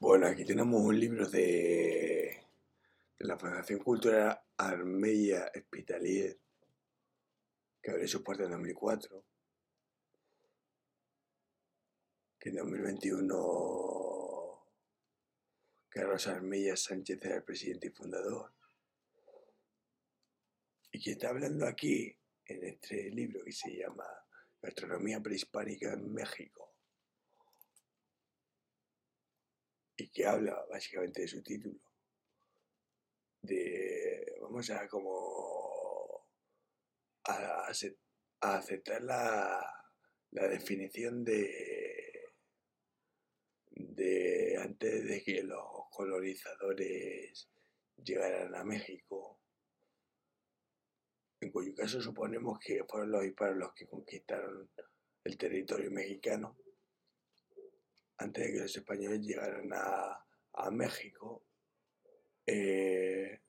Bueno, aquí tenemos un libro de, la Fundación Cultural Armella Hospitalier, que abrió su puerta en 2004, que en 2021 Carlos Armella Sánchez era el presidente y fundador, y que está hablando aquí en este libro que se llama Gastronomía Prehispánica en México y que habla básicamente de su título, de, vamos a como, a, aceptar la, la definición de, de antes de que los colonizadores llegaran a México, en cuyo caso suponemos que fueron los hispanos los que conquistaron el territorio mexicano antes de que los españoles llegaran a, México, eh,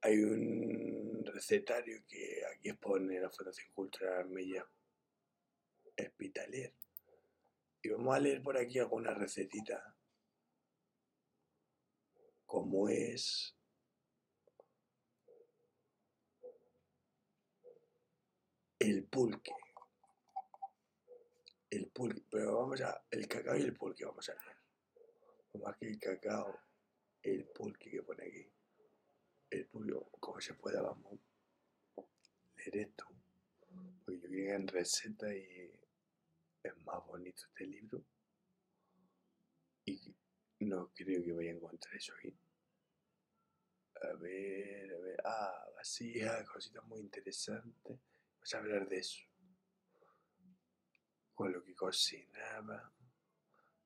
hay un recetario que aquí expone la Fundación Cultural Armella Hospitalier. Y vamos a leer por aquí alguna recetita, como es. El pulque el pulque, pero vamos a, el cacao y el pulque vamos a leer. Más que el cacao, el pulque que pone aquí. El pulque, como se pueda, vamos leer esto. Porque yo creo en receta y es más bonito este libro. Y no creo que vaya a encontrar eso aquí. A ver, a ver. Ah, vacía, cositas muy interesantes. Vamos a hablar de eso con lo que cocinaba.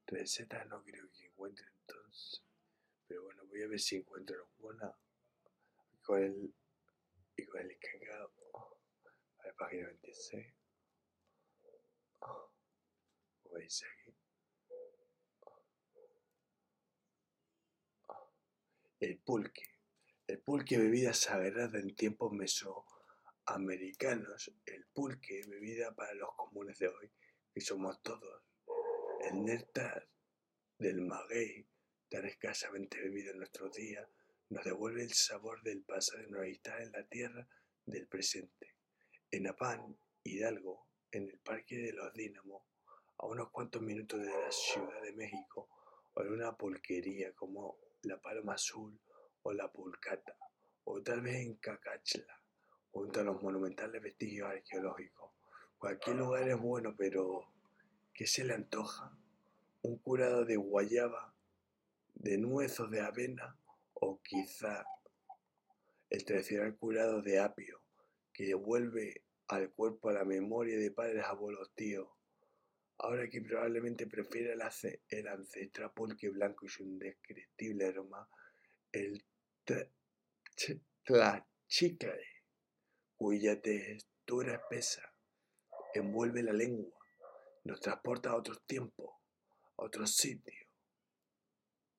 Recetas no creo que encuentre entonces. Pero bueno, voy a ver si encuentro alguna. Con el, y con el cacao. A ver, página 26. Como dice aquí. El pulque. El pulque, bebida sagrada en tiempos mesoamericanos. El pulque, bebida para los comunes de hoy y somos todos. El néctar del maguey, tan escasamente bebido en nuestros días, nos devuelve el sabor del pasado nos instala en la tierra del presente. En Apán, Hidalgo, en el Parque de los Dínamos, a unos cuantos minutos de la Ciudad de México, o en una pulquería como la Paloma Azul o la Pulcata, o tal vez en Cacachla, junto a los monumentales vestigios arqueológicos Cualquier lugar es bueno, pero ¿qué se le antoja? ¿Un curado de guayaba, de nuez o de avena? ¿O quizá el tradicional curado de apio que devuelve al cuerpo la memoria de padres, abuelos, tíos? Ahora que probablemente prefiere el, el ancestral blanco y su indescriptible aroma, el tlachicle, cuya textura espesa envuelve la lengua, nos transporta a otros tiempos, a otros sitios.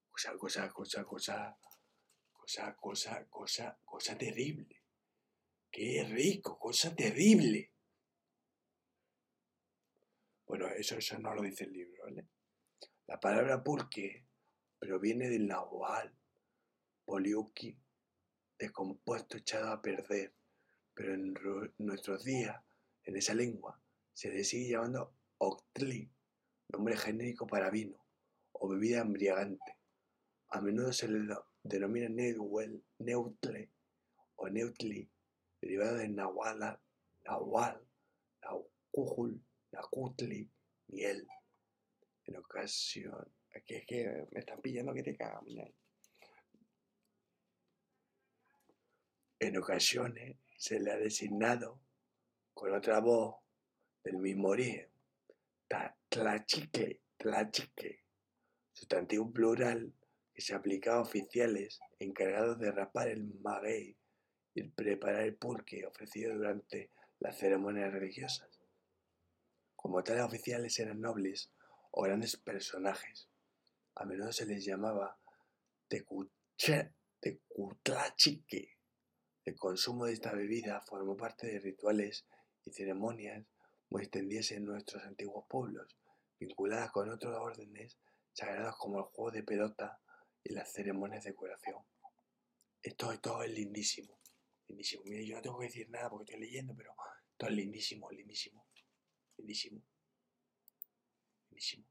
Cosa, cosa, cosa, cosa, cosa, cosa, cosa, cosa terrible. Qué rico, cosa terrible. Bueno, eso, eso no lo dice el libro, ¿vale? La palabra pulque proviene del nahual, poliuki, descompuesto, echado a perder, pero en nuestros días, en esa lengua, se le sigue llamando Octli, nombre genérico para vino o bebida embriagante. A menudo se le denomina neutle o neutli, derivado de nahuala, nahual, naucujul, nacutli, miel. En ocasión, aquí es que me están pillando que te cagan, En ocasiones se le ha designado con otra voz del mismo origen. Tlachique, tlachique, sustantivo plural que se aplica a oficiales encargados de rapar el maguey y preparar el pulque ofrecido durante las ceremonias religiosas. Como tales oficiales eran nobles o grandes personajes, a menudo se les llamaba tecutlachique. El consumo de esta bebida formó parte de rituales ceremonias muy extendiese en nuestros antiguos pueblos, vinculadas con otros órdenes sagrados como el juego de pelota y las ceremonias de curación. Esto, esto es lindísimo. Lindísimo. Mire, yo no tengo que decir nada porque estoy leyendo, pero esto es lindísimo, lindísimo. Lindísimo. Lindísimo.